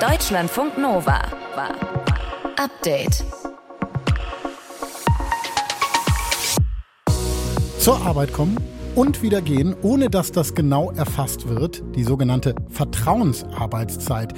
Deutschlandfunk Nova. Update. Zur Arbeit kommen und wieder gehen, ohne dass das genau erfasst wird, die sogenannte Vertrauensarbeitszeit.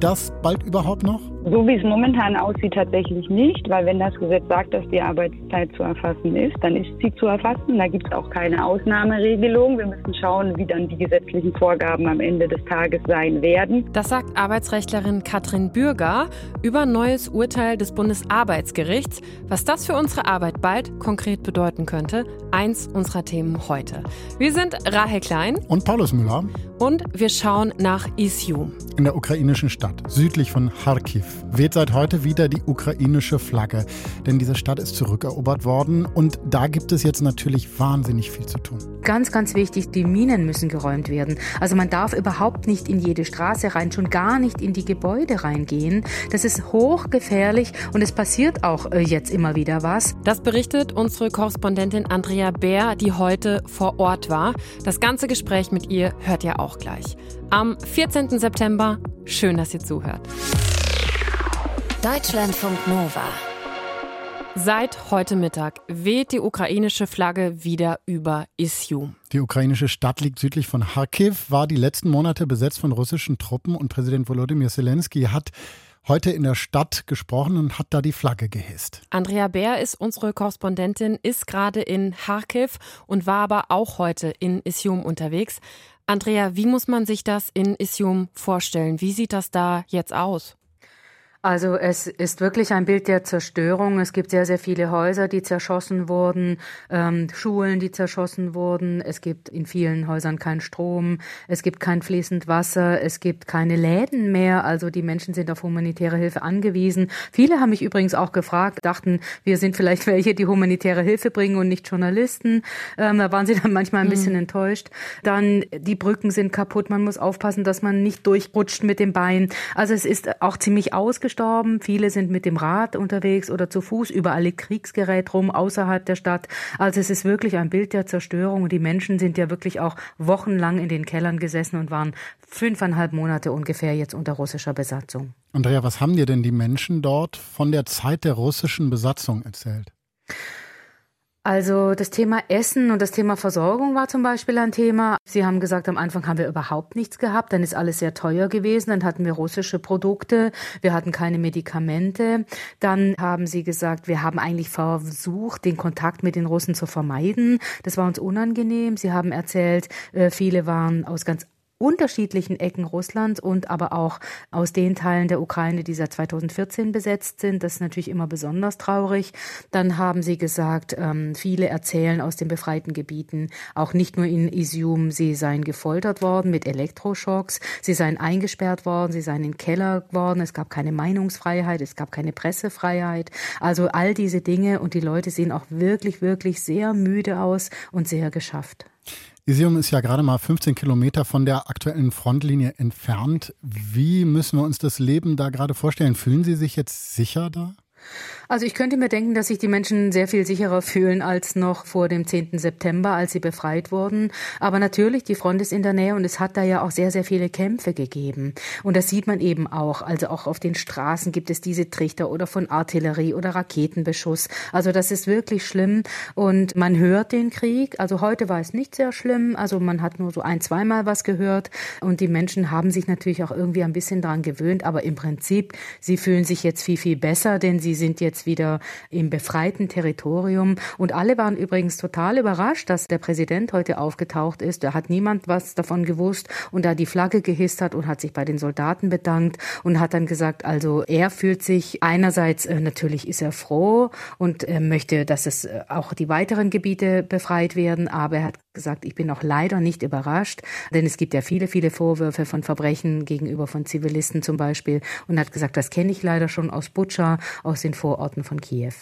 Das bald überhaupt noch? So wie es momentan aussieht, tatsächlich nicht, weil wenn das Gesetz sagt, dass die Arbeitszeit zu erfassen ist, dann ist sie zu erfassen. Da gibt es auch keine Ausnahmeregelung. Wir müssen schauen, wie dann die gesetzlichen Vorgaben am Ende des Tages sein werden. Das sagt Arbeitsrechtlerin Katrin Bürger über ein neues Urteil des Bundesarbeitsgerichts. Was das für unsere Arbeit bald konkret bedeuten könnte, eins unserer Themen heute. Wir sind Rahel Klein und Paulus Müller und wir schauen nach Isium. In der ukrainischen Stadt, südlich von Kharkiv, weht seit heute wieder die ukrainische Flagge. Denn diese Stadt ist zurückerobert worden und da gibt es jetzt natürlich wahnsinnig viel zu tun. Ganz, ganz wichtig, die Minen müssen geräumt werden. Also man darf überhaupt nicht in jede Straße rein, schon gar nicht in die Gebäude reingehen. Das ist hochgefährlich und es passiert auch äh, jetzt immer wieder was. Das berichtet unsere Korrespondentin Andrea Bär, die heute vor Ort war. Das ganze Gespräch mit ihr hört ihr auch gleich. Am 14. September. Schön, dass ihr zuhört. Deutschlandfunk Nova. Seit heute Mittag weht die ukrainische Flagge wieder über Isium. Die ukrainische Stadt liegt südlich von Kharkiv, war die letzten Monate besetzt von russischen Truppen und Präsident Volodymyr Zelensky hat heute in der Stadt gesprochen und hat da die Flagge gehisst. Andrea Bär ist unsere Korrespondentin, ist gerade in Kharkiv und war aber auch heute in Isium unterwegs. Andrea, wie muss man sich das in Isium vorstellen? Wie sieht das da jetzt aus? Also es ist wirklich ein Bild der Zerstörung. Es gibt sehr, sehr viele Häuser, die zerschossen wurden, ähm, Schulen, die zerschossen wurden. Es gibt in vielen Häusern keinen Strom, es gibt kein fließend Wasser, es gibt keine Läden mehr. Also die Menschen sind auf humanitäre Hilfe angewiesen. Viele haben mich übrigens auch gefragt, dachten, wir sind vielleicht welche, die humanitäre Hilfe bringen und nicht Journalisten. Ähm, da waren sie dann manchmal ein bisschen mhm. enttäuscht. Dann die Brücken sind kaputt. Man muss aufpassen, dass man nicht durchrutscht mit dem Bein. Also es ist auch ziemlich ausgestattet gestorben. Viele sind mit dem Rad unterwegs oder zu Fuß. Überall liegt Kriegsgerät rum außerhalb der Stadt. Also es ist wirklich ein Bild der Zerstörung. Und die Menschen sind ja wirklich auch wochenlang in den Kellern gesessen und waren fünfeinhalb Monate ungefähr jetzt unter russischer Besatzung. Andrea, was haben dir denn die Menschen dort von der Zeit der russischen Besatzung erzählt? Also das Thema Essen und das Thema Versorgung war zum Beispiel ein Thema. Sie haben gesagt, am Anfang haben wir überhaupt nichts gehabt, dann ist alles sehr teuer gewesen, dann hatten wir russische Produkte, wir hatten keine Medikamente. Dann haben Sie gesagt, wir haben eigentlich versucht, den Kontakt mit den Russen zu vermeiden. Das war uns unangenehm. Sie haben erzählt, äh, viele waren aus ganz unterschiedlichen Ecken Russlands und aber auch aus den Teilen der Ukraine, die seit 2014 besetzt sind. Das ist natürlich immer besonders traurig. Dann haben sie gesagt, ähm, viele erzählen aus den befreiten Gebieten, auch nicht nur in Isium, sie seien gefoltert worden mit Elektroschocks, sie seien eingesperrt worden, sie seien in Keller geworden, es gab keine Meinungsfreiheit, es gab keine Pressefreiheit. Also all diese Dinge und die Leute sehen auch wirklich, wirklich sehr müde aus und sehr geschafft. Isium ist ja gerade mal 15 Kilometer von der aktuellen Frontlinie entfernt. Wie müssen wir uns das Leben da gerade vorstellen? Fühlen Sie sich jetzt sicher da? Also ich könnte mir denken, dass sich die Menschen sehr viel sicherer fühlen als noch vor dem 10. September, als sie befreit wurden. Aber natürlich, die Front ist in der Nähe und es hat da ja auch sehr, sehr viele Kämpfe gegeben. Und das sieht man eben auch. Also auch auf den Straßen gibt es diese Trichter oder von Artillerie oder Raketenbeschuss. Also das ist wirklich schlimm und man hört den Krieg. Also heute war es nicht sehr schlimm. Also man hat nur so ein, zweimal was gehört und die Menschen haben sich natürlich auch irgendwie ein bisschen daran gewöhnt. Aber im Prinzip, sie fühlen sich jetzt viel, viel besser, denn sie sind jetzt wieder im befreiten Territorium. Und alle waren übrigens total überrascht, dass der Präsident heute aufgetaucht ist. Da hat niemand was davon gewusst und da die Flagge gehisst hat und hat sich bei den Soldaten bedankt und hat dann gesagt, also er fühlt sich einerseits äh, natürlich ist er froh und er möchte, dass es äh, auch die weiteren Gebiete befreit werden, aber er hat gesagt, ich bin auch leider nicht überrascht, denn es gibt ja viele, viele Vorwürfe von Verbrechen gegenüber von Zivilisten zum Beispiel und hat gesagt, das kenne ich leider schon aus Butscha, aus den Vororten von Kiew.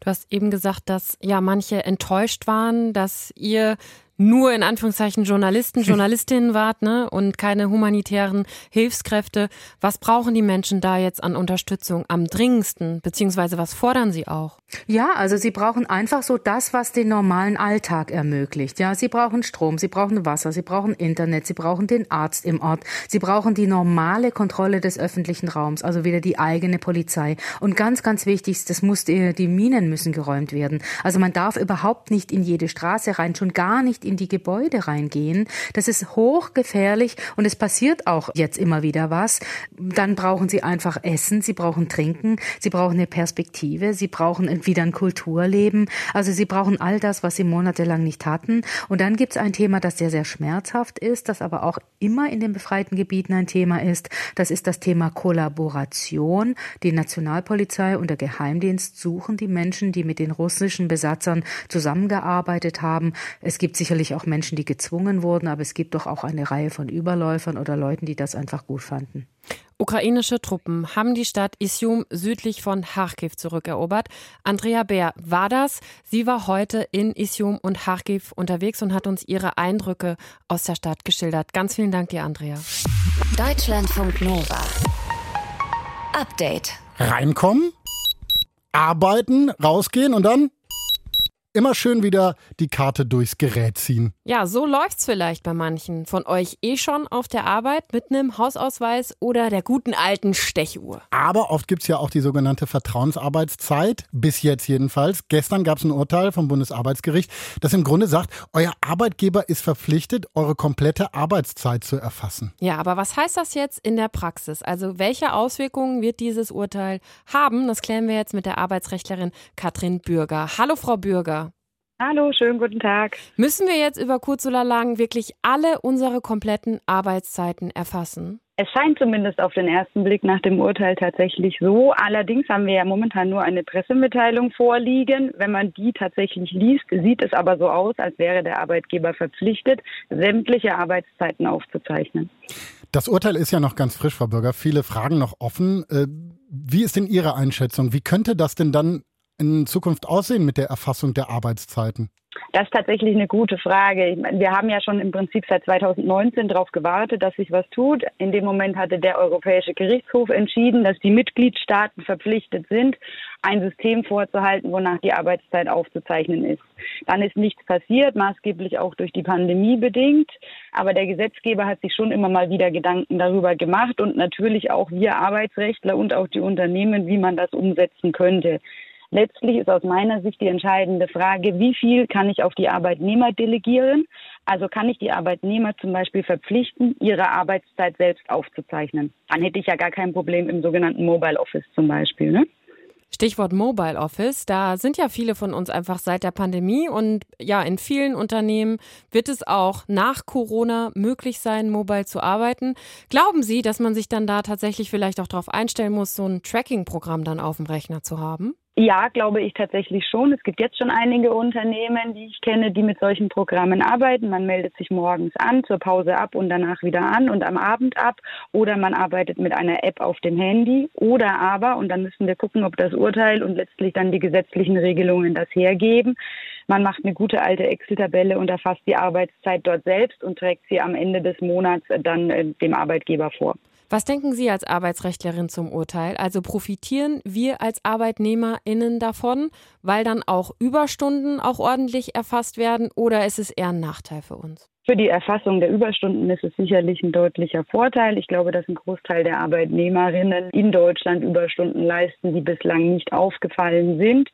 Du hast eben gesagt, dass ja manche enttäuscht waren, dass ihr nur in Anführungszeichen Journalisten, Journalistinnen wart ne? und keine humanitären Hilfskräfte. Was brauchen die Menschen da jetzt an Unterstützung am dringendsten, beziehungsweise was fordern sie auch? Ja, also sie brauchen einfach so das, was den normalen Alltag ermöglicht. Ja, sie brauchen Strom, sie brauchen Wasser, sie brauchen Internet, sie brauchen den Arzt im Ort, sie brauchen die normale Kontrolle des öffentlichen Raums, also wieder die eigene Polizei. Und ganz, ganz wichtig, das muss, die Minen müssen geräumt werden. Also man darf überhaupt nicht in jede Straße rein, schon gar nicht in die Gebäude reingehen. Das ist hochgefährlich und es passiert auch jetzt immer wieder was. Dann brauchen sie einfach Essen, sie brauchen Trinken, sie brauchen eine Perspektive, sie brauchen wieder ein Kulturleben. Also sie brauchen all das, was sie monatelang nicht hatten. Und dann gibt es ein Thema, das sehr, sehr schmerzhaft ist, das aber auch immer in den befreiten Gebieten ein Thema ist. Das ist das Thema Kollaboration. Die Nationalpolizei und der Geheimdienst suchen die Menschen, die mit den russischen Besatzern zusammengearbeitet haben. Es gibt sicherlich auch Menschen, die gezwungen wurden, aber es gibt doch auch eine Reihe von Überläufern oder Leuten, die das einfach gut fanden. Ukrainische Truppen haben die Stadt Isium südlich von Kharkiv zurückerobert. Andrea Bär war das. Sie war heute in Isium und Kharkiv unterwegs und hat uns ihre Eindrücke aus der Stadt geschildert. Ganz vielen Dank dir, Andrea. Deutschlandfunk Nova. Update. Reinkommen, arbeiten, rausgehen und dann immer schön wieder die Karte durchs Gerät ziehen. Ja, so läuft's vielleicht bei manchen von euch eh schon auf der Arbeit mit einem Hausausweis oder der guten alten Stechuhr. Aber oft gibt's ja auch die sogenannte Vertrauensarbeitszeit, bis jetzt jedenfalls. Gestern gab's ein Urteil vom Bundesarbeitsgericht, das im Grunde sagt, euer Arbeitgeber ist verpflichtet, eure komplette Arbeitszeit zu erfassen. Ja, aber was heißt das jetzt in der Praxis? Also welche Auswirkungen wird dieses Urteil haben? Das klären wir jetzt mit der Arbeitsrechtlerin Katrin Bürger. Hallo Frau Bürger. Hallo, schönen guten Tag. Müssen wir jetzt über kurz oder lang wirklich alle unsere kompletten Arbeitszeiten erfassen? Es scheint zumindest auf den ersten Blick nach dem Urteil tatsächlich so. Allerdings haben wir ja momentan nur eine Pressemitteilung vorliegen. Wenn man die tatsächlich liest, sieht es aber so aus, als wäre der Arbeitgeber verpflichtet, sämtliche Arbeitszeiten aufzuzeichnen. Das Urteil ist ja noch ganz frisch, Frau Bürger. Viele Fragen noch offen. Äh, wie ist denn Ihre Einschätzung? Wie könnte das denn dann in Zukunft aussehen mit der Erfassung der Arbeitszeiten? Das ist tatsächlich eine gute Frage. Meine, wir haben ja schon im Prinzip seit 2019 darauf gewartet, dass sich was tut. In dem Moment hatte der Europäische Gerichtshof entschieden, dass die Mitgliedstaaten verpflichtet sind, ein System vorzuhalten, wonach die Arbeitszeit aufzuzeichnen ist. Dann ist nichts passiert, maßgeblich auch durch die Pandemie bedingt. Aber der Gesetzgeber hat sich schon immer mal wieder Gedanken darüber gemacht und natürlich auch wir Arbeitsrechtler und auch die Unternehmen, wie man das umsetzen könnte. Letztlich ist aus meiner Sicht die entscheidende Frage, wie viel kann ich auf die Arbeitnehmer delegieren? Also kann ich die Arbeitnehmer zum Beispiel verpflichten, ihre Arbeitszeit selbst aufzuzeichnen? Dann hätte ich ja gar kein Problem im sogenannten Mobile Office zum Beispiel. Ne? Stichwort Mobile Office. Da sind ja viele von uns einfach seit der Pandemie und ja, in vielen Unternehmen wird es auch nach Corona möglich sein, mobile zu arbeiten. Glauben Sie, dass man sich dann da tatsächlich vielleicht auch darauf einstellen muss, so ein Tracking-Programm dann auf dem Rechner zu haben? Ja, glaube ich tatsächlich schon. Es gibt jetzt schon einige Unternehmen, die ich kenne, die mit solchen Programmen arbeiten. Man meldet sich morgens an, zur Pause ab und danach wieder an und am Abend ab. Oder man arbeitet mit einer App auf dem Handy. Oder aber, und dann müssen wir gucken, ob das Urteil und letztlich dann die gesetzlichen Regelungen das hergeben. Man macht eine gute alte Excel-Tabelle und erfasst die Arbeitszeit dort selbst und trägt sie am Ende des Monats dann äh, dem Arbeitgeber vor. Was denken Sie als Arbeitsrechtlerin zum Urteil? Also profitieren wir als ArbeitnehmerInnen davon, weil dann auch Überstunden auch ordentlich erfasst werden oder ist es eher ein Nachteil für uns? Für die Erfassung der Überstunden ist es sicherlich ein deutlicher Vorteil. Ich glaube, dass ein Großteil der Arbeitnehmerinnen in Deutschland Überstunden leisten, die bislang nicht aufgefallen sind.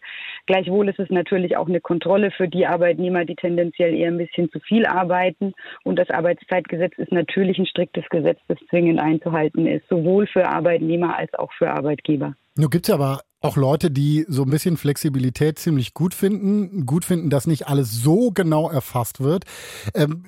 Gleichwohl ist es natürlich auch eine Kontrolle für die Arbeitnehmer, die tendenziell eher ein bisschen zu viel arbeiten. Und das Arbeitszeitgesetz ist natürlich ein striktes Gesetz, das zwingend einzuhalten ist, sowohl für Arbeitnehmer als auch für Arbeitgeber. Nun gibt es aber auch Leute, die so ein bisschen Flexibilität ziemlich gut finden, gut finden, dass nicht alles so genau erfasst wird. Ähm,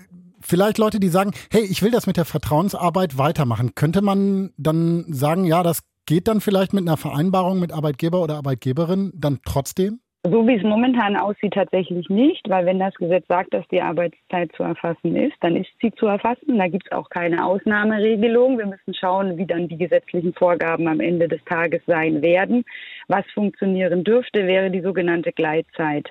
vielleicht Leute, die sagen, hey, ich will das mit der Vertrauensarbeit weitermachen. Könnte man dann sagen, ja, das geht dann vielleicht mit einer Vereinbarung mit Arbeitgeber oder Arbeitgeberin dann trotzdem? So wie es momentan aussieht, tatsächlich nicht, weil wenn das Gesetz sagt, dass die Arbeitszeit zu erfassen ist, dann ist sie zu erfassen. Da gibt es auch keine Ausnahmeregelung. Wir müssen schauen, wie dann die gesetzlichen Vorgaben am Ende des Tages sein werden. Was funktionieren dürfte, wäre die sogenannte Gleitzeit.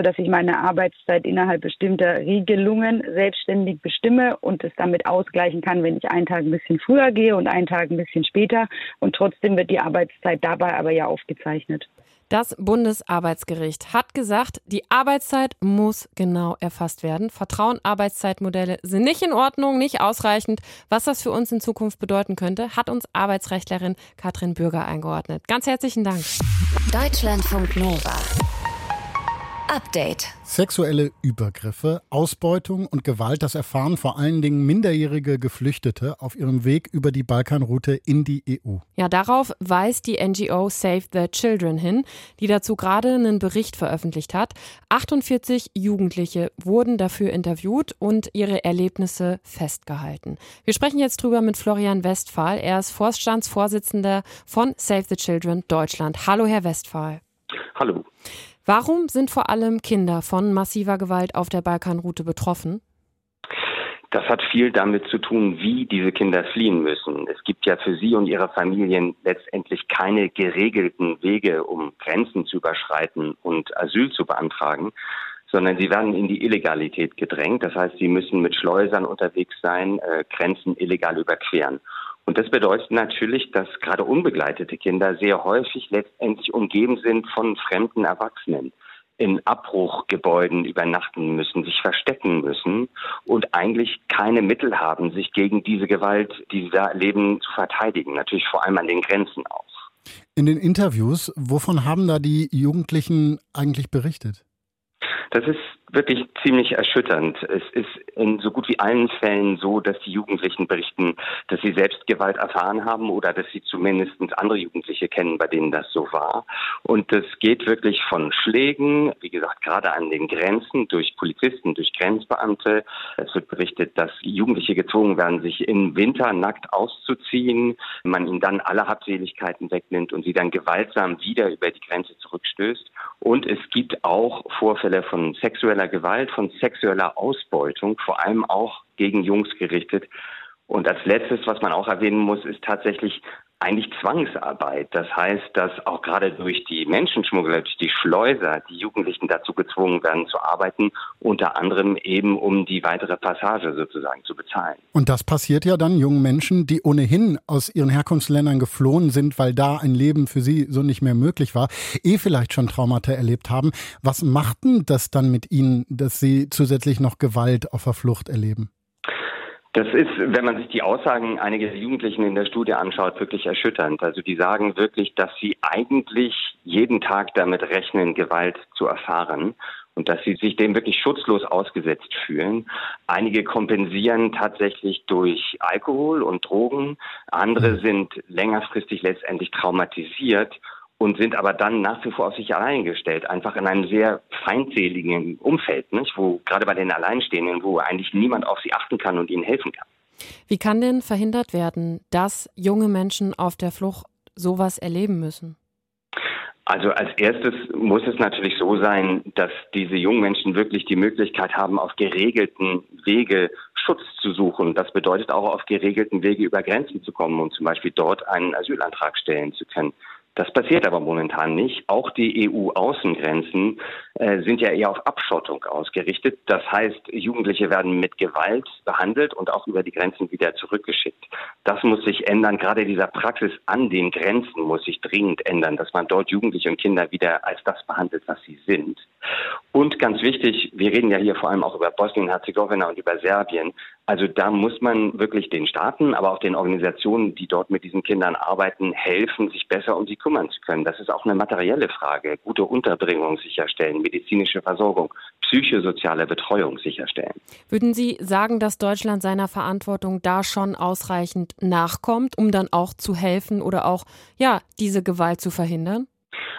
Sodass ich meine Arbeitszeit innerhalb bestimmter Regelungen selbstständig bestimme und es damit ausgleichen kann, wenn ich einen Tag ein bisschen früher gehe und einen Tag ein bisschen später. Und trotzdem wird die Arbeitszeit dabei aber ja aufgezeichnet. Das Bundesarbeitsgericht hat gesagt, die Arbeitszeit muss genau erfasst werden. Vertrauen-Arbeitszeitmodelle sind nicht in Ordnung, nicht ausreichend. Was das für uns in Zukunft bedeuten könnte, hat uns Arbeitsrechtlerin Katrin Bürger eingeordnet. Ganz herzlichen Dank. Deutschlandfunk Nova. Update. Sexuelle Übergriffe, Ausbeutung und Gewalt, das erfahren vor allen Dingen minderjährige Geflüchtete auf ihrem Weg über die Balkanroute in die EU. Ja, darauf weist die NGO Save the Children hin, die dazu gerade einen Bericht veröffentlicht hat. 48 Jugendliche wurden dafür interviewt und ihre Erlebnisse festgehalten. Wir sprechen jetzt drüber mit Florian Westphal. Er ist Vorstandsvorsitzender von Save the Children Deutschland. Hallo, Herr Westphal. Hallo. Warum sind vor allem Kinder von massiver Gewalt auf der Balkanroute betroffen? Das hat viel damit zu tun, wie diese Kinder fliehen müssen. Es gibt ja für sie und ihre Familien letztendlich keine geregelten Wege, um Grenzen zu überschreiten und Asyl zu beantragen, sondern sie werden in die Illegalität gedrängt. Das heißt, sie müssen mit Schleusern unterwegs sein, äh, Grenzen illegal überqueren. Und das bedeutet natürlich, dass gerade unbegleitete Kinder sehr häufig letztendlich umgeben sind von fremden Erwachsenen in Abbruchgebäuden übernachten müssen, sich verstecken müssen und eigentlich keine Mittel haben, sich gegen diese Gewalt, die sie da erleben, zu verteidigen. Natürlich vor allem an den Grenzen auch. In den Interviews, wovon haben da die Jugendlichen eigentlich berichtet? Das ist wirklich ziemlich erschütternd. Es ist in so gut wie allen Fällen so, dass die Jugendlichen berichten, dass sie selbst Gewalt erfahren haben oder dass sie zumindest andere Jugendliche kennen, bei denen das so war. Und das geht wirklich von Schlägen, wie gesagt, gerade an den Grenzen durch Polizisten, durch Grenzbeamte. Es wird berichtet, dass Jugendliche gezwungen werden, sich im Winter nackt auszuziehen, man ihnen dann alle Habseligkeiten wegnimmt und sie dann gewaltsam wieder über die Grenze zurückstößt. Und es gibt auch Vorfälle von sexueller sexueller Gewalt, von sexueller Ausbeutung, vor allem auch gegen Jungs gerichtet. Und als letztes, was man auch erwähnen muss, ist tatsächlich eigentlich Zwangsarbeit. Das heißt, dass auch gerade durch die Menschenschmuggler, durch die Schleuser, die Jugendlichen dazu gezwungen werden zu arbeiten, unter anderem eben um die weitere Passage sozusagen zu bezahlen. Und das passiert ja dann jungen Menschen, die ohnehin aus ihren Herkunftsländern geflohen sind, weil da ein Leben für sie so nicht mehr möglich war, eh vielleicht schon Traumata erlebt haben. Was macht denn das dann mit ihnen, dass sie zusätzlich noch Gewalt auf der Flucht erleben? Das ist, wenn man sich die Aussagen einiger Jugendlichen in der Studie anschaut, wirklich erschütternd. Also die sagen wirklich, dass sie eigentlich jeden Tag damit rechnen, Gewalt zu erfahren und dass sie sich dem wirklich schutzlos ausgesetzt fühlen. Einige kompensieren tatsächlich durch Alkohol und Drogen, andere mhm. sind längerfristig letztendlich traumatisiert und sind aber dann nach wie vor auf sich allein gestellt, einfach in einem sehr feindseligen Umfeld, nicht? wo gerade bei den Alleinstehenden, wo eigentlich niemand auf sie achten kann und ihnen helfen kann. Wie kann denn verhindert werden, dass junge Menschen auf der Flucht sowas erleben müssen? Also als erstes muss es natürlich so sein, dass diese jungen Menschen wirklich die Möglichkeit haben, auf geregelten Wege Schutz zu suchen. Das bedeutet auch auf geregelten Wege über Grenzen zu kommen und zum Beispiel dort einen Asylantrag stellen zu können. Das passiert aber momentan nicht. Auch die EU-Außengrenzen sind ja eher auf Abschottung ausgerichtet. Das heißt, Jugendliche werden mit Gewalt behandelt und auch über die Grenzen wieder zurückgeschickt. Das muss sich ändern. Gerade dieser Praxis an den Grenzen muss sich dringend ändern, dass man dort Jugendliche und Kinder wieder als das behandelt, was sie sind. Und ganz wichtig, wir reden ja hier vor allem auch über Bosnien-Herzegowina und über Serbien. Also da muss man wirklich den Staaten, aber auch den Organisationen, die dort mit diesen Kindern arbeiten, helfen, sich besser um sie kümmern zu können. Das ist auch eine materielle Frage. Gute Unterbringung sicherstellen, medizinische Versorgung, psychosoziale Betreuung sicherstellen. Würden Sie sagen, dass Deutschland seiner Verantwortung da schon ausreichend nachkommt, um dann auch zu helfen oder auch ja, diese Gewalt zu verhindern?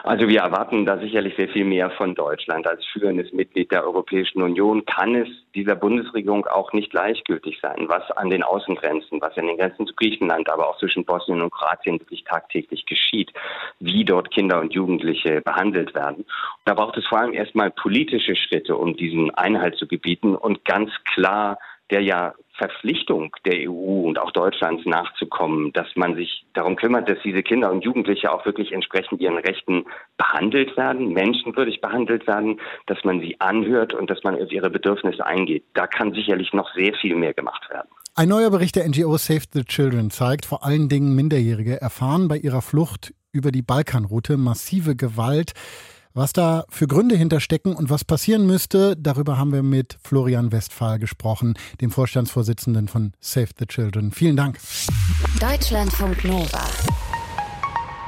Also wir erwarten da sicherlich sehr viel mehr von Deutschland. Als führendes Mitglied der Europäischen Union kann es dieser Bundesregierung auch nicht gleichgültig sein, was an den Außengrenzen, was an den Grenzen zu Griechenland, aber auch zwischen Bosnien und Kroatien wirklich tagtäglich geschieht, wie dort Kinder und Jugendliche behandelt werden. Da braucht es vor allem erstmal politische Schritte, um diesen Einhalt zu gebieten und ganz klar der ja Verpflichtung der EU und auch Deutschlands nachzukommen, dass man sich darum kümmert, dass diese Kinder und Jugendliche auch wirklich entsprechend ihren Rechten behandelt werden, menschenwürdig behandelt werden, dass man sie anhört und dass man auf ihre Bedürfnisse eingeht. Da kann sicherlich noch sehr viel mehr gemacht werden. Ein neuer Bericht der NGO Save the Children zeigt, vor allen Dingen Minderjährige erfahren bei ihrer Flucht über die Balkanroute massive Gewalt. Was da für Gründe hinterstecken und was passieren müsste, darüber haben wir mit Florian Westphal gesprochen, dem Vorstandsvorsitzenden von Save the Children. Vielen Dank. Deutschlandfunk Nova.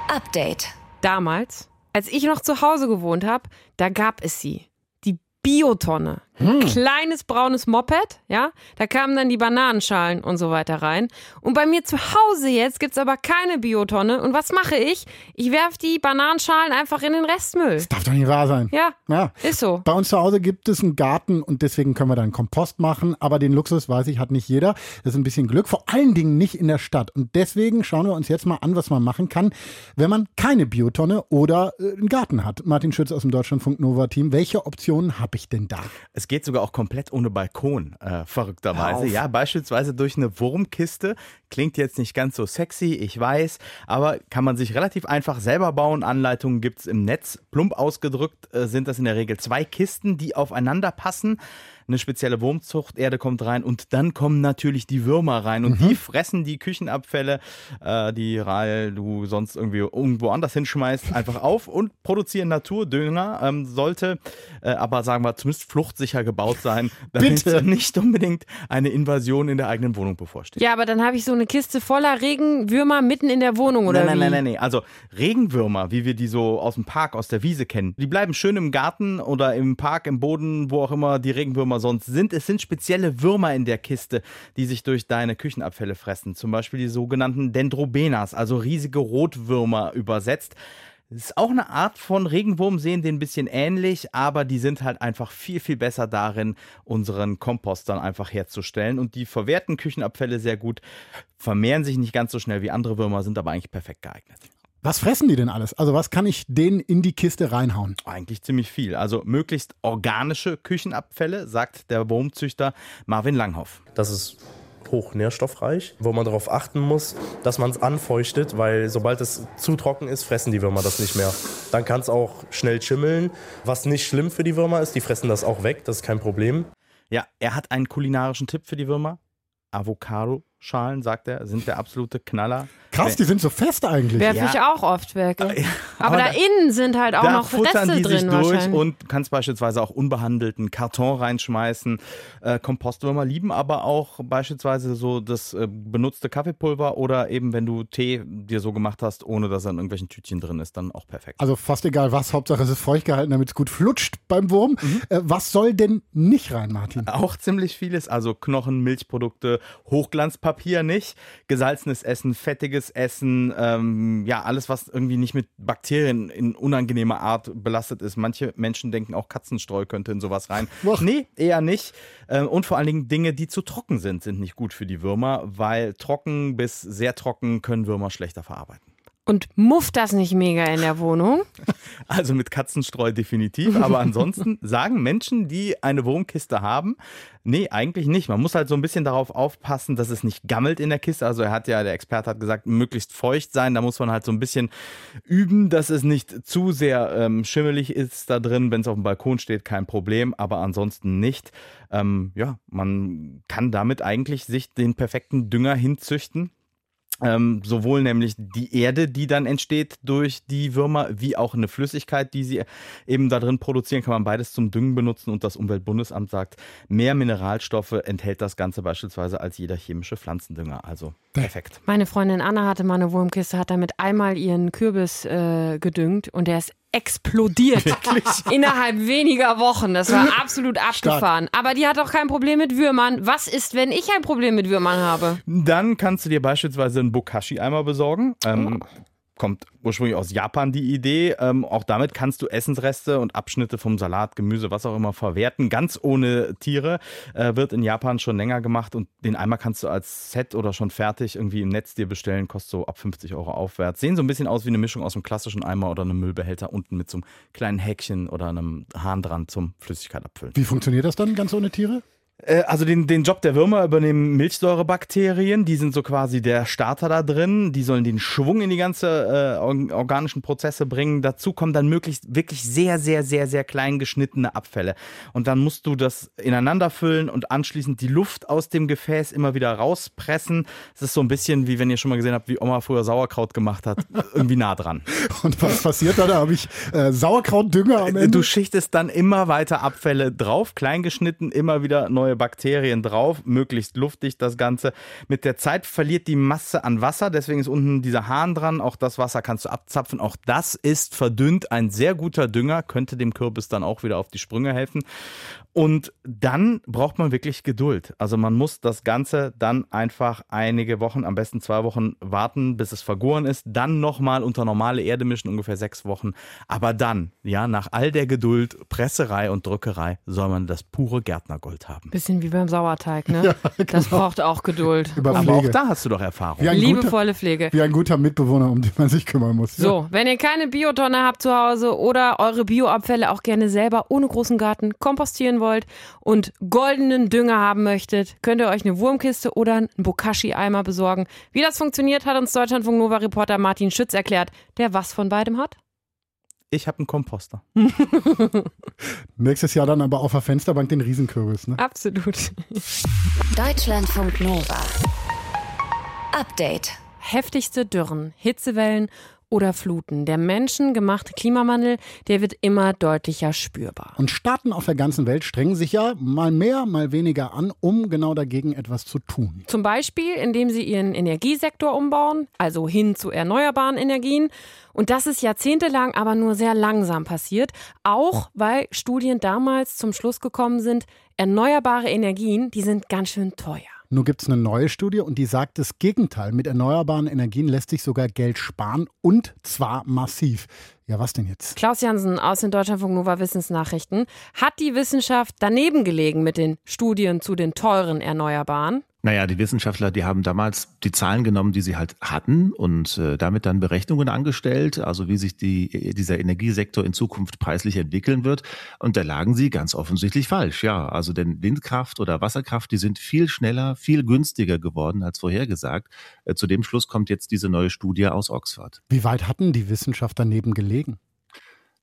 Update. Damals, als ich noch zu Hause gewohnt habe, da gab es sie. Die Biotonne. Hm. Kleines braunes Moped, ja. Da kamen dann die Bananenschalen und so weiter rein. Und bei mir zu Hause jetzt gibt's aber keine Biotonne. Und was mache ich? Ich werfe die Bananenschalen einfach in den Restmüll. Das darf doch nicht wahr sein. Ja, ja, ist so. Bei uns zu Hause gibt es einen Garten und deswegen können wir dann Kompost machen. Aber den Luxus, weiß ich, hat nicht jeder. Das ist ein bisschen Glück. Vor allen Dingen nicht in der Stadt. Und deswegen schauen wir uns jetzt mal an, was man machen kann, wenn man keine Biotonne oder äh, einen Garten hat. Martin Schütz aus dem Deutschlandfunk Nova Team. Welche Optionen habe ich denn da? Es geht sogar auch komplett ohne Balkon, äh, verrückterweise. Ja, beispielsweise durch eine Wurmkiste. Klingt jetzt nicht ganz so sexy, ich weiß, aber kann man sich relativ einfach selber bauen. Anleitungen gibt es im Netz. Plump ausgedrückt äh, sind das in der Regel zwei Kisten, die aufeinander passen eine spezielle Wurmzuchterde kommt rein und dann kommen natürlich die Würmer rein und mhm. die fressen die Küchenabfälle, äh, die Rahl du sonst irgendwie irgendwo anders hinschmeißt, einfach auf und produzieren Naturdünger. Ähm, sollte äh, aber, sagen wir, zumindest fluchtsicher gebaut sein, damit Bitte. nicht unbedingt eine Invasion in der eigenen Wohnung bevorsteht. Ja, aber dann habe ich so eine Kiste voller Regenwürmer mitten in der Wohnung, oder? Nein, nein, nein, nein, nein. Also Regenwürmer, wie wir die so aus dem Park, aus der Wiese kennen, die bleiben schön im Garten oder im Park, im Boden, wo auch immer die Regenwürmer Würmer sonst sind. Es sind spezielle Würmer in der Kiste, die sich durch deine Küchenabfälle fressen. Zum Beispiel die sogenannten Dendrobenas, also riesige Rotwürmer übersetzt. Das ist auch eine Art von Regenwurm, sehen den ein bisschen ähnlich, aber die sind halt einfach viel, viel besser darin, unseren Kompost dann einfach herzustellen. Und die verwerten Küchenabfälle sehr gut, vermehren sich nicht ganz so schnell wie andere Würmer, sind aber eigentlich perfekt geeignet. Was fressen die denn alles? Also was kann ich denen in die Kiste reinhauen? Eigentlich ziemlich viel. Also möglichst organische Küchenabfälle, sagt der Wurmzüchter Marvin Langhoff. Das ist hoch nährstoffreich, wo man darauf achten muss, dass man es anfeuchtet, weil sobald es zu trocken ist, fressen die Würmer das nicht mehr. Dann kann es auch schnell schimmeln, was nicht schlimm für die Würmer ist. Die fressen das auch weg, das ist kein Problem. Ja, er hat einen kulinarischen Tipp für die Würmer. Avocado Schalen, sagt er, sind der absolute Knaller. Krass, die sind so fest eigentlich. Werfe ja. ich auch oft weg. aber, aber, da, innen sind halt auch noch Reste die drin sich durch und kannst beispielsweise auch unbehandelten Karton reinschmeißen. Äh, Kompostwürmer lieben aber auch beispielsweise so das äh, benutzte Kaffeepulver oder eben wenn du Tee dir so gemacht hast, ohne dass er in irgendwelchen Tütchen drin ist, dann auch perfekt. Also fast egal was, Hauptsache es ist feucht gehalten, damit es gut flutscht beim Wurm. Mhm. Äh, was soll denn nicht rein, Martin? Auch ziemlich vieles, also Knochen, Milchprodukte, Hochglanzpapier Papier nicht. Gesalzenes Essen, fettiges Essen, ähm, ja, alles, was irgendwie nicht mit Bakterien in unangenehmer Art belastet ist. Manche Menschen denken auch Katzenstreu könnte in sowas rein. Ach. Nee, eher nicht. Ähm, und vor allen Dingen Dinge, die zu trocken sind, sind nicht gut für die Würmer, weil trocken bis sehr trocken können Würmer schlechter verarbeiten. Und mufft das nicht mega in der Wohnung? Also mit Katzenstreu definitiv. Aber ansonsten sagen Menschen, die eine Wurmkiste haben, nee, eigentlich nicht. Man muss halt so ein bisschen darauf aufpassen, dass es nicht gammelt in der Kiste. Also er hat ja, der Experte hat gesagt, möglichst feucht sein. Da muss man halt so ein bisschen üben, dass es nicht zu sehr ähm, schimmelig ist da drin. Wenn es auf dem Balkon steht, kein Problem. Aber ansonsten nicht. Ähm, ja, man kann damit eigentlich sich den perfekten Dünger hinzüchten ähm, sowohl nämlich die Erde, die dann entsteht durch die Würmer, wie auch eine Flüssigkeit, die sie eben da drin produzieren, kann man beides zum Düngen benutzen. Und das Umweltbundesamt sagt, mehr Mineralstoffe enthält das Ganze beispielsweise als jeder chemische Pflanzendünger. Also perfekt. Meine Freundin Anna hatte mal eine Wurmkiste, hat damit einmal ihren Kürbis äh, gedüngt und der ist explodiert. Wirklich? Innerhalb weniger Wochen. Das war absolut abgefahren. Stark. Aber die hat auch kein Problem mit Würmern. Was ist, wenn ich ein Problem mit Würmern habe? Dann kannst du dir beispielsweise einen Bokashi-Eimer besorgen. Ähm, oh kommt ursprünglich aus Japan die Idee. Ähm, auch damit kannst du Essensreste und Abschnitte vom Salat, Gemüse, was auch immer verwerten, ganz ohne Tiere. Äh, wird in Japan schon länger gemacht und den Eimer kannst du als Set oder schon fertig irgendwie im Netz dir bestellen, kostet so ab 50 Euro aufwärts. Sehen so ein bisschen aus wie eine Mischung aus einem klassischen Eimer oder einem Müllbehälter unten mit so einem kleinen Häkchen oder einem Hahn dran zum Flüssigkeit abfüllen. Wie funktioniert das dann ganz ohne Tiere? Äh, also den, den Job der Würmer übernehmen Milchsäurebakterien, die sind so quasi der Starter da drin, die sollen den Schwung in die ganze äh, organischen Prozesse bringen. Dazu kommen dann möglichst wirklich sehr, sehr, sehr, sehr klein geschnittene Abfälle. Und dann musst du das ineinander füllen und anschließend die Luft aus dem Gefäß immer wieder rauspressen. Es ist so ein bisschen wie wenn ihr schon mal gesehen habt, wie Oma früher Sauerkraut gemacht hat, irgendwie nah dran. Und was passiert da? Da habe ich äh, Sauerkrautdünger am Ende. Du schichtest dann immer weiter Abfälle drauf, kleingeschnitten, immer wieder neue neue Bakterien drauf, möglichst luftig das Ganze. Mit der Zeit verliert die Masse an Wasser, deswegen ist unten dieser Hahn dran. Auch das Wasser kannst du abzapfen. Auch das ist verdünnt. Ein sehr guter Dünger, könnte dem Kürbis dann auch wieder auf die Sprünge helfen. Und dann braucht man wirklich Geduld. Also man muss das Ganze dann einfach einige Wochen, am besten zwei Wochen warten, bis es vergoren ist. Dann nochmal unter normale Erde mischen, ungefähr sechs Wochen. Aber dann, ja, nach all der Geduld, Presserei und Drückerei, soll man das pure Gärtnergold haben. Bisschen wie beim Sauerteig, ne? Ja, genau. Das braucht auch Geduld. Aber auch da hast du doch Erfahrung. Liebevolle guter, Pflege. Wie ein guter Mitbewohner, um den man sich kümmern muss. So, ja. wenn ihr keine Biotonne habt zu Hause oder eure Bioabfälle auch gerne selber ohne großen Garten kompostieren wollt und goldenen Dünger haben möchtet, könnt ihr euch eine Wurmkiste oder einen Bokashi-Eimer besorgen. Wie das funktioniert, hat uns Deutschlandfunk Nova-Reporter Martin Schütz erklärt, der was von beidem hat. Ich habe einen Komposter. Nächstes Jahr dann aber auf der Fensterbank den Riesenkürbis. Ne? Absolut. Deutschlandfunk Nova. Update. Heftigste Dürren, Hitzewellen oder Fluten. Der menschengemachte Klimawandel, der wird immer deutlicher spürbar. Und Staaten auf der ganzen Welt strengen sich ja mal mehr, mal weniger an, um genau dagegen etwas zu tun. Zum Beispiel, indem sie ihren Energiesektor umbauen, also hin zu erneuerbaren Energien. Und das ist jahrzehntelang aber nur sehr langsam passiert, auch weil Studien damals zum Schluss gekommen sind, erneuerbare Energien, die sind ganz schön teuer. Nur gibt es eine neue Studie und die sagt das Gegenteil. Mit erneuerbaren Energien lässt sich sogar Geld sparen und zwar massiv. Ja, was denn jetzt? Klaus Jansen aus den Deutschlandfunk Nova Wissensnachrichten. Hat die Wissenschaft daneben gelegen mit den Studien zu den teuren Erneuerbaren? Naja, die Wissenschaftler, die haben damals die Zahlen genommen, die sie halt hatten und äh, damit dann Berechnungen angestellt, also wie sich die, dieser Energiesektor in Zukunft preislich entwickeln wird. Und da lagen sie ganz offensichtlich falsch. Ja, also denn Windkraft oder Wasserkraft, die sind viel schneller, viel günstiger geworden als vorhergesagt. Äh, zu dem Schluss kommt jetzt diese neue Studie aus Oxford. Wie weit hatten die Wissenschaftler daneben gelegen?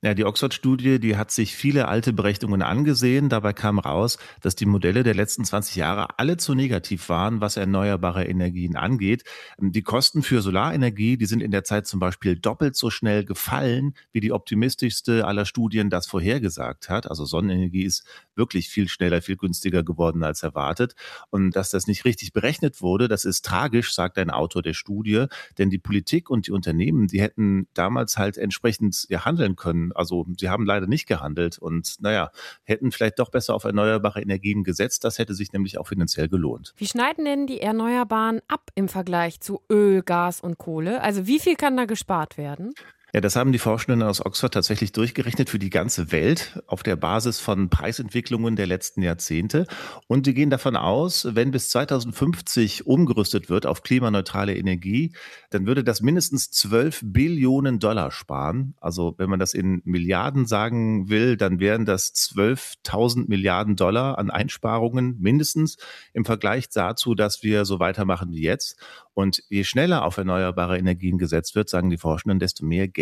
Ja, die Oxford-Studie, die hat sich viele alte Berechnungen angesehen. Dabei kam raus, dass die Modelle der letzten 20 Jahre alle zu negativ waren, was erneuerbare Energien angeht. Die Kosten für Solarenergie, die sind in der Zeit zum Beispiel doppelt so schnell gefallen, wie die optimistischste aller Studien das vorhergesagt hat. Also Sonnenenergie ist wirklich viel schneller, viel günstiger geworden als erwartet. Und dass das nicht richtig berechnet wurde, das ist tragisch, sagt ein Autor der Studie. Denn die Politik und die Unternehmen, die hätten damals halt entsprechend handeln können also sie haben leider nicht gehandelt und naja, hätten vielleicht doch besser auf erneuerbare Energien gesetzt. Das hätte sich nämlich auch finanziell gelohnt. Wie schneiden denn die Erneuerbaren ab im Vergleich zu Öl, Gas und Kohle? Also wie viel kann da gespart werden? Ja, das haben die Forschenden aus Oxford tatsächlich durchgerechnet für die ganze Welt auf der Basis von Preisentwicklungen der letzten Jahrzehnte. Und die gehen davon aus, wenn bis 2050 umgerüstet wird auf klimaneutrale Energie, dann würde das mindestens 12 Billionen Dollar sparen. Also wenn man das in Milliarden sagen will, dann wären das 12.000 Milliarden Dollar an Einsparungen mindestens im Vergleich dazu, dass wir so weitermachen wie jetzt. Und je schneller auf erneuerbare Energien gesetzt wird, sagen die Forschenden, desto mehr Geld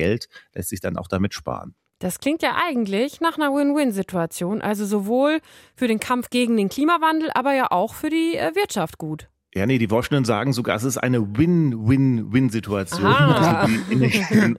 lässt sich dann auch damit sparen. Das klingt ja eigentlich nach einer Win-Win-Situation, also sowohl für den Kampf gegen den Klimawandel, aber ja auch für die äh, Wirtschaft gut. Ja, nee, die Forschenden sagen sogar, es ist eine Win-Win-Win-Situation. Also die, Energie,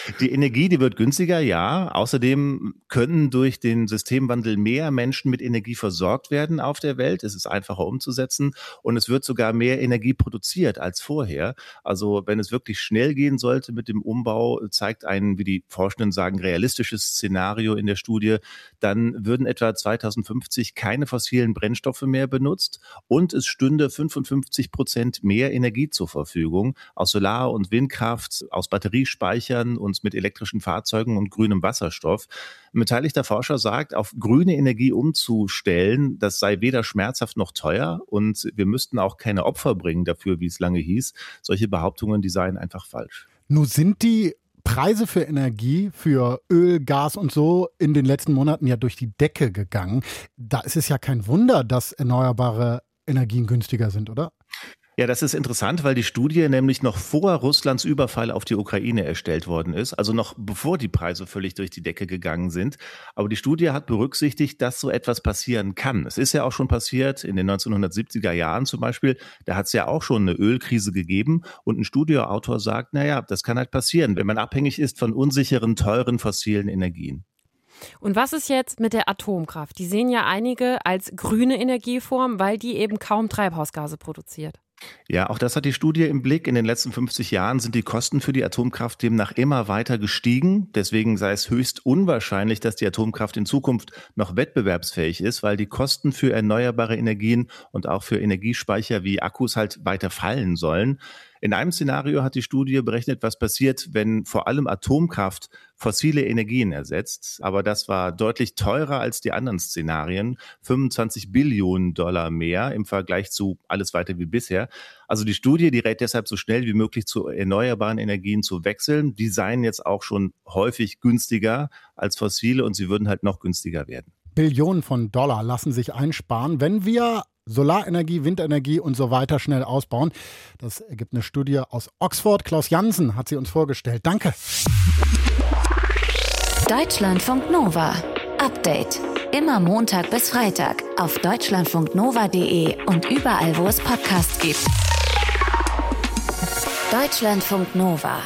die Energie, die wird günstiger, ja. Außerdem können durch den Systemwandel mehr Menschen mit Energie versorgt werden auf der Welt. Es ist einfacher umzusetzen und es wird sogar mehr Energie produziert als vorher. Also wenn es wirklich schnell gehen sollte mit dem Umbau, zeigt ein, wie die Forschenden sagen, realistisches Szenario in der Studie, dann würden etwa 2050 keine fossilen Brennstoffe mehr benutzt und es stünde 55 Prozent mehr Energie zur Verfügung aus Solar- und Windkraft, aus Batteriespeichern und mit elektrischen Fahrzeugen und grünem Wasserstoff. Ein beteiligter Forscher sagt, auf grüne Energie umzustellen, das sei weder schmerzhaft noch teuer und wir müssten auch keine Opfer bringen dafür, wie es lange hieß. Solche Behauptungen, die seien einfach falsch. Nun sind die Preise für Energie, für Öl, Gas und so in den letzten Monaten ja durch die Decke gegangen. Da ist es ja kein Wunder, dass erneuerbare Energien günstiger sind, oder? Ja, das ist interessant, weil die Studie nämlich noch vor Russlands Überfall auf die Ukraine erstellt worden ist, also noch bevor die Preise völlig durch die Decke gegangen sind. Aber die Studie hat berücksichtigt, dass so etwas passieren kann. Es ist ja auch schon passiert in den 1970er Jahren zum Beispiel. Da hat es ja auch schon eine Ölkrise gegeben und ein Studioautor sagt, naja, das kann halt passieren, wenn man abhängig ist von unsicheren, teuren fossilen Energien. Und was ist jetzt mit der Atomkraft? Die sehen ja einige als grüne Energieform, weil die eben kaum Treibhausgase produziert. Ja, auch das hat die Studie im Blick. In den letzten 50 Jahren sind die Kosten für die Atomkraft demnach immer weiter gestiegen. Deswegen sei es höchst unwahrscheinlich, dass die Atomkraft in Zukunft noch wettbewerbsfähig ist, weil die Kosten für erneuerbare Energien und auch für Energiespeicher wie Akkus halt weiter fallen sollen. In einem Szenario hat die Studie berechnet, was passiert, wenn vor allem Atomkraft fossile Energien ersetzt. Aber das war deutlich teurer als die anderen Szenarien. 25 Billionen Dollar mehr im Vergleich zu alles weiter wie bisher. Also die Studie, die rät deshalb so schnell wie möglich zu erneuerbaren Energien zu wechseln. Die seien jetzt auch schon häufig günstiger als fossile und sie würden halt noch günstiger werden. Billionen von Dollar lassen sich einsparen, wenn wir Solarenergie, Windenergie und so weiter schnell ausbauen. Das ergibt eine Studie aus Oxford. Klaus Jansen hat sie uns vorgestellt. Danke. Deutschlandfunk Nova. Update. Immer Montag bis Freitag auf deutschlandfunknova.de und überall, wo es Podcasts gibt. Deutschlandfunk Nova.